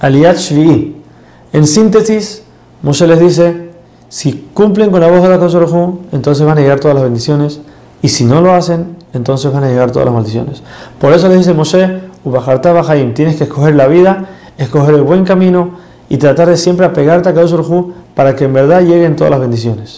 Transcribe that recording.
Aliyat Shvi'i. En síntesis, Moshe les dice, si cumplen con la voz de la Kadosh entonces van a llegar todas las bendiciones, y si no lo hacen, entonces van a llegar todas las maldiciones. Por eso les dice Moshe, Ubajarta Bajaim, tienes que escoger la vida, escoger el buen camino y tratar de siempre apegarte a Kadosh para que en verdad lleguen todas las bendiciones.